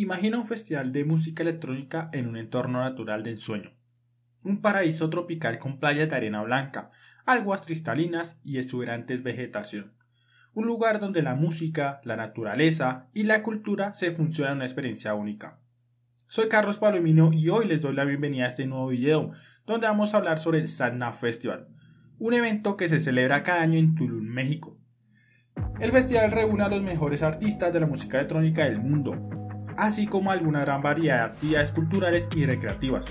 Imagina un festival de música electrónica en un entorno natural de ensueño. Un paraíso tropical con playas de arena blanca, aguas cristalinas y exuberantes vegetación. Un lugar donde la música, la naturaleza y la cultura se funcionan en una experiencia única. Soy Carlos Palomino y hoy les doy la bienvenida a este nuevo video, donde vamos a hablar sobre el Sadna Festival, un evento que se celebra cada año en Tulum, México. El festival reúne a los mejores artistas de la música electrónica del mundo, así como alguna gran variedad de actividades culturales y recreativas.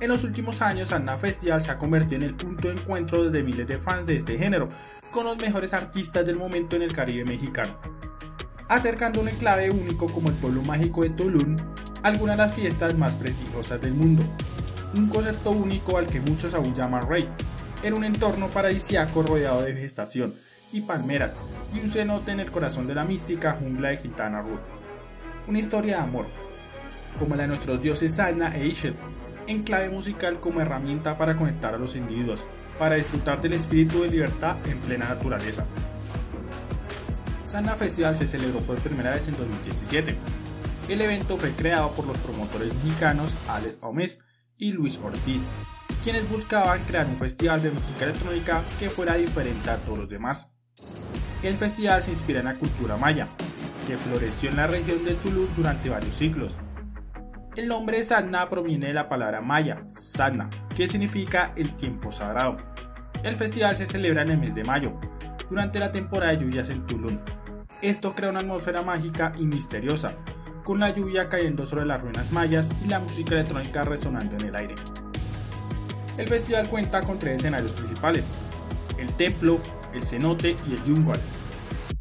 En los últimos años, Anna Festival se ha convertido en el punto de encuentro de miles de fans de este género, con los mejores artistas del momento en el Caribe mexicano. Acercando un enclave único como el pueblo mágico de Tulum, algunas de las fiestas más prestigiosas del mundo. Un concepto único al que muchos aún llaman rey, en un entorno paradisiaco rodeado de vegetación y palmeras, y un cenote en el corazón de la mística jungla de Quintana Roo una historia de amor, como la de nuestros dioses Sana e Ishet, en clave musical como herramienta para conectar a los individuos, para disfrutar del espíritu de libertad en plena naturaleza. Sana Festival se celebró por primera vez en 2017. El evento fue creado por los promotores mexicanos Alex Gómez y Luis Ortiz, quienes buscaban crear un festival de música electrónica que fuera diferente a todos los demás. El festival se inspira en la cultura maya, que floreció en la región de Toulouse durante varios siglos. El nombre Sadna proviene de la palabra maya, Sadna, que significa el tiempo sagrado. El festival se celebra en el mes de mayo, durante la temporada de lluvias en Tulum. Esto crea una atmósfera mágica y misteriosa, con la lluvia cayendo sobre las ruinas mayas y la música electrónica resonando en el aire. El festival cuenta con tres escenarios principales, el templo, el cenote y el yungual,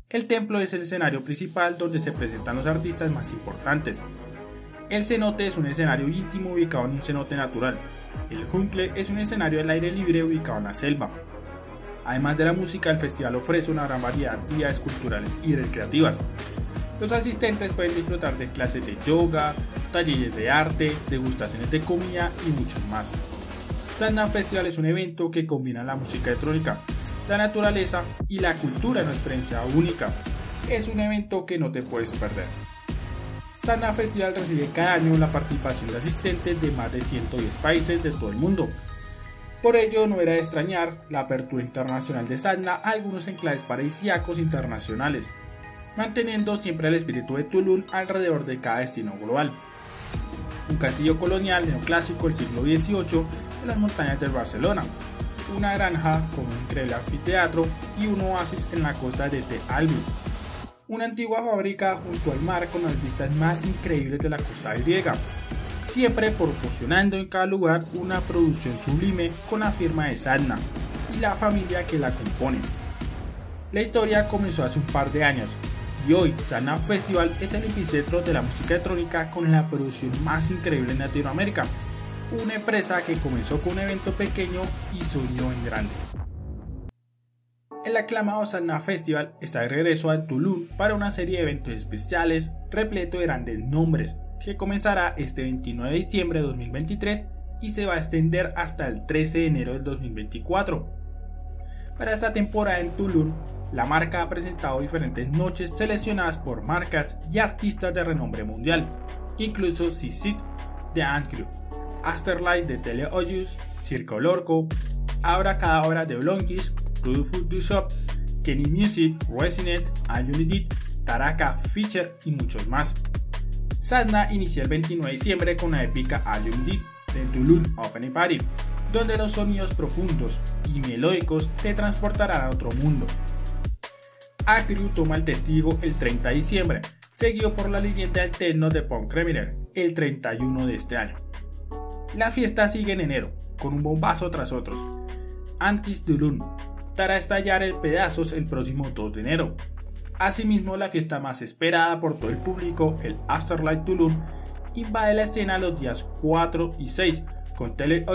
el templo es el escenario principal donde se presentan los artistas más importantes. El cenote es un escenario íntimo ubicado en un cenote natural. El juncle es un escenario al aire libre ubicado en la selva. Además de la música, el festival ofrece una gran variedad de actividades culturales y recreativas. Los asistentes pueden disfrutar de clases de yoga, talleres de arte, degustaciones de comida y mucho más. Sandam Festival es un evento que combina la música electrónica, la naturaleza y la cultura en una experiencia única. Es un evento que no te puedes perder. Sana Festival recibe cada año la participación de asistentes de más de 110 países de todo el mundo. Por ello, no era de extrañar la apertura internacional de Sana a algunos enclaves paradisíacos internacionales, manteniendo siempre el espíritu de Tulum alrededor de cada destino global. Un castillo colonial neoclásico del siglo XVIII en las montañas de Barcelona, una granja con un increíble anfiteatro y un oasis en la costa de Te. Una antigua fábrica junto al mar con las vistas más increíbles de la costa griega, siempre proporcionando en cada lugar una producción sublime con la firma de Sadna y la familia que la compone. La historia comenzó hace un par de años y hoy Sadna Festival es el epicentro de la música electrónica con la producción más increíble en Latinoamérica una empresa que comenzó con un evento pequeño y soñó en grande. El aclamado Sana Festival está de regreso a Tulum para una serie de eventos especiales repleto de grandes nombres, que comenzará este 29 de diciembre de 2023 y se va a extender hasta el 13 de enero del 2024. Para esta temporada en Tulum, la marca ha presentado diferentes noches seleccionadas por marcas y artistas de renombre mundial, incluso Sisit de Andrew, Afterlife de Teleoyus, Circo Lorco, Abra Cadabra de Blonkish, Rude Food Shop, Kenny Music, Resident, Unity, Taraka, Feature y muchos más. Sadna inicia el 29 de diciembre con la épica Unity de Tulum Open Party, donde los sonidos profundos y melódicos te transportarán a otro mundo. Acrew toma el testigo el 30 de diciembre, seguido por la leyenda del techno de Punk Criminal el 31 de este año. La fiesta sigue en enero, con un bombazo tras otros. Antis Tulum dará estallar en pedazos el próximo 2 de enero. Asimismo, la fiesta más esperada por todo el público, el Afterlife Tulum, invade la escena los días 4 y 6, con Tele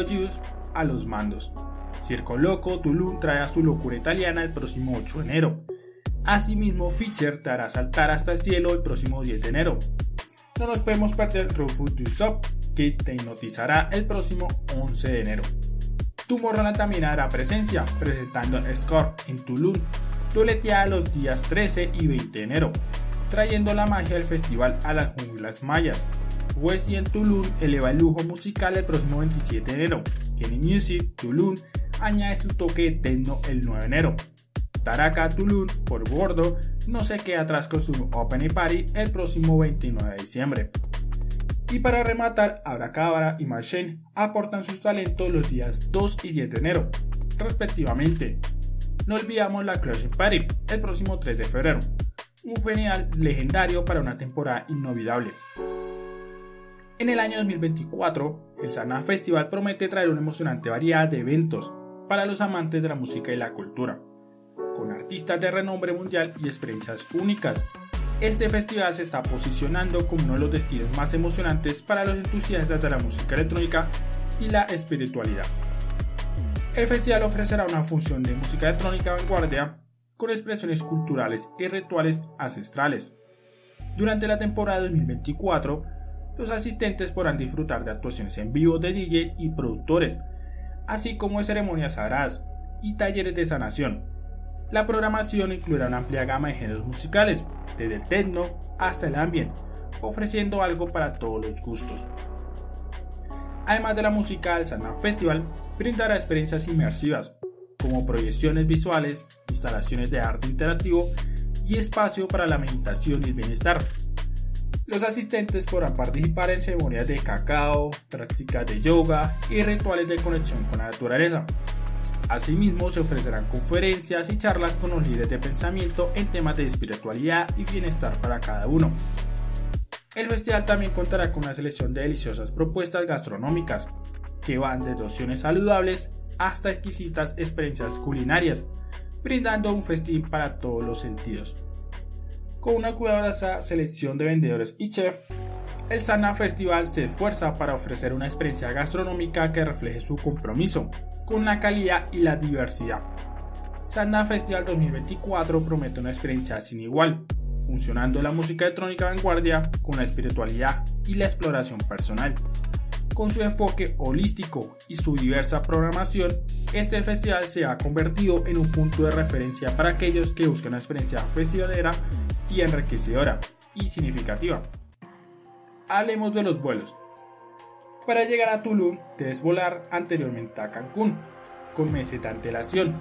a los mandos. Circo Loco Tulum trae a su locura italiana el próximo 8 de enero. Asimismo, Fischer te hará saltar hasta el cielo el próximo 10 de enero. No nos podemos perder Raw Food Shop, que te hipnotizará el próximo 11 de enero. Tomorrowland también hará presencia, presentando Score en Tulum, Tuletea los días 13 y 20 de enero. trayendo la magia del festival a las junglas mayas. Westy en Tulum eleva el lujo musical el próximo 27 de enero. Kenny Music Tulum añade su toque techno el 9 de enero. Taraka Tulum por bordo no se queda atrás con su Open Party el próximo 29 de diciembre. Y para rematar, Abracabra y Machine aportan sus talentos los días 2 y 10 de enero, respectivamente. No olvidamos la Closing Party el próximo 3 de febrero, un genial legendario para una temporada inolvidable. En el año 2024, el Sana Festival promete traer una emocionante variedad de eventos para los amantes de la música y la cultura, con artistas de renombre mundial y experiencias únicas. Este festival se está posicionando como uno de los destinos más emocionantes para los entusiastas de la música electrónica y la espiritualidad. El festival ofrecerá una función de música electrónica vanguardia con expresiones culturales y rituales ancestrales. Durante la temporada 2024, los asistentes podrán disfrutar de actuaciones en vivo de DJs y productores, así como de ceremonias sagradas y talleres de sanación. La programación incluirá una amplia gama de géneros musicales, desde el techno hasta el ambient, ofreciendo algo para todos los gustos. Además de la música, el Sana Festival brindará experiencias inmersivas, como proyecciones visuales, instalaciones de arte interactivo y espacio para la meditación y el bienestar. Los asistentes podrán participar en ceremonias de cacao, prácticas de yoga y rituales de conexión con la naturaleza. Asimismo, se ofrecerán conferencias y charlas con los líderes de pensamiento en temas de espiritualidad y bienestar para cada uno. El festival también contará con una selección de deliciosas propuestas gastronómicas, que van desde opciones saludables hasta exquisitas experiencias culinarias, brindando un festín para todos los sentidos. Con una cuidadosa selección de vendedores y chefs, el Sana Festival se esfuerza para ofrecer una experiencia gastronómica que refleje su compromiso con la calidad y la diversidad. Sana Festival 2024 promete una experiencia sin igual, funcionando la música electrónica vanguardia con la espiritualidad y la exploración personal. Con su enfoque holístico y su diversa programación, este festival se ha convertido en un punto de referencia para aquellos que buscan una experiencia festivalera y enriquecedora y significativa. Hablemos de los vuelos. Para llegar a Tulum debes volar anteriormente a Cancún, con meses de antelación.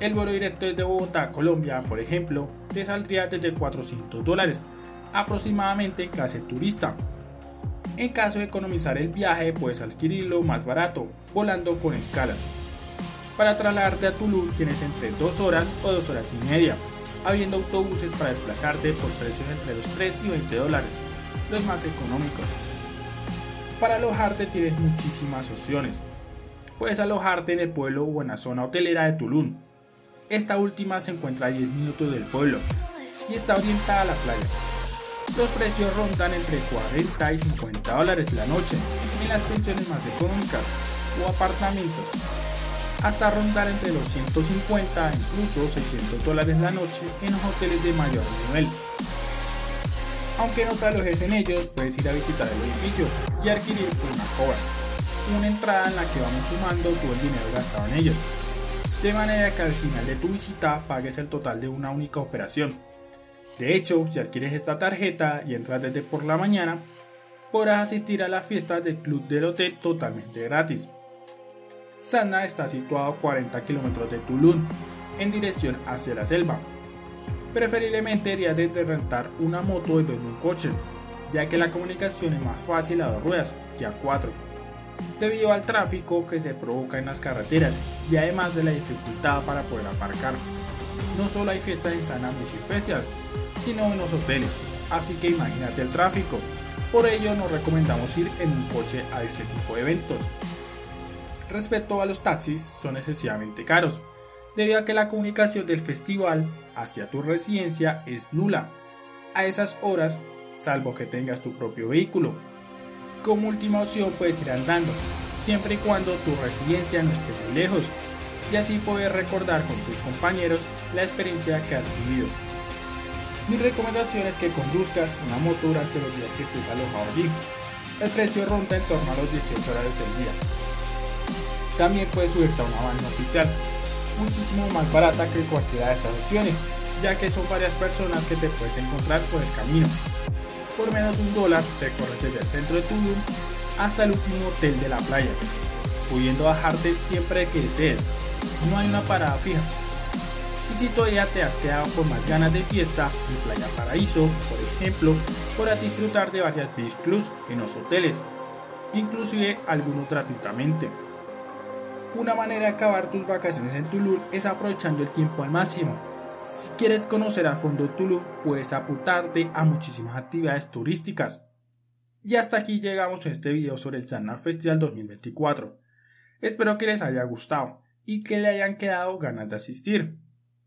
El vuelo directo desde Bogotá a Colombia, por ejemplo, te saldría desde 400 dólares, aproximadamente en clase turista, en caso de economizar el viaje, puedes adquirirlo más barato, volando con escalas. Para trasladarte a Tulum tienes entre 2 horas o 2 horas y media, habiendo autobuses para desplazarte por precios entre los 3 y 20 dólares, los más económicos. Para alojarte tienes muchísimas opciones. Puedes alojarte en el pueblo o en la zona hotelera de Tulum. Esta última se encuentra a 10 minutos del pueblo y está orientada a la playa. Los precios rondan entre 40 y 50 dólares la noche en las pensiones más económicas o apartamentos, hasta rondar entre los 150 e incluso 600 dólares la noche en los hoteles de mayor nivel. Aunque no te alojes en ellos, puedes ir a visitar el edificio y adquirir una cobra, una entrada en la que vamos sumando todo el dinero gastado en ellos, de manera que al final de tu visita pagues el total de una única operación de hecho, si adquieres esta tarjeta y entras desde por la mañana, podrás asistir a la fiesta del club del hotel totalmente gratis. Sana está situado a 40 kilómetros de Tulum, en dirección hacia la selva. Preferiblemente deberías de rentar una moto en vez de un coche, ya que la comunicación es más fácil a dos ruedas que a cuatro, debido al tráfico que se provoca en las carreteras y además de la dificultad para poder aparcar. No solo hay fiestas en Sana Music Festival, sino en los hoteles, así que imagínate el tráfico. Por ello nos recomendamos ir en un coche a este tipo de eventos. Respecto a los taxis, son excesivamente caros, debido a que la comunicación del festival hacia tu residencia es nula a esas horas, salvo que tengas tu propio vehículo. Como última opción puedes ir andando, siempre y cuando tu residencia no esté muy lejos, y así poder recordar con tus compañeros la experiencia que has vivido. Mi recomendación es que conduzcas una moto durante los días que estés alojado allí. El precio ronda en torno a los 18 dólares el día. También puedes subirte a una van oficial, muchísimo más barata que cualquiera de estas opciones, ya que son varias personas que te puedes encontrar por el camino. Por menos de un dólar recorres desde el centro de Tulum hasta el último hotel de la playa, pudiendo bajarte siempre que desees. No hay una parada fija. Y si todavía te has quedado con más ganas de fiesta, en Playa Paraíso, por ejemplo, podrás disfrutar de varias beach clubs en los hoteles, inclusive algunos gratuitamente. Una manera de acabar tus vacaciones en Tulum es aprovechando el tiempo al máximo. Si quieres conocer a fondo Tulum, puedes apuntarte a muchísimas actividades turísticas. Y hasta aquí llegamos en este video sobre el Sana Festival 2024. Espero que les haya gustado y que le hayan quedado ganas de asistir.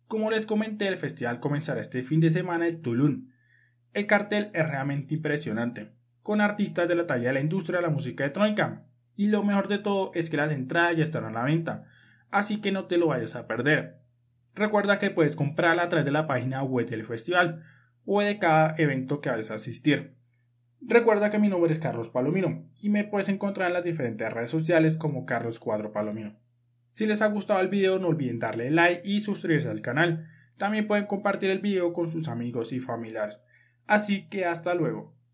Como les comenté, el festival comenzará este fin de semana en Tulum. El cartel es realmente impresionante, con artistas de la talla de la industria de la música electrónica, y lo mejor de todo es que las entradas ya están a la venta, así que no te lo vayas a perder. Recuerda que puedes comprarla a través de la página web del festival o de cada evento que vayas a asistir. Recuerda que mi nombre es Carlos Palomino y me puedes encontrar en las diferentes redes sociales como Carlos Cuadro Palomino. Si les ha gustado el video no olviden darle like y suscribirse al canal. También pueden compartir el video con sus amigos y familiares. Así que hasta luego.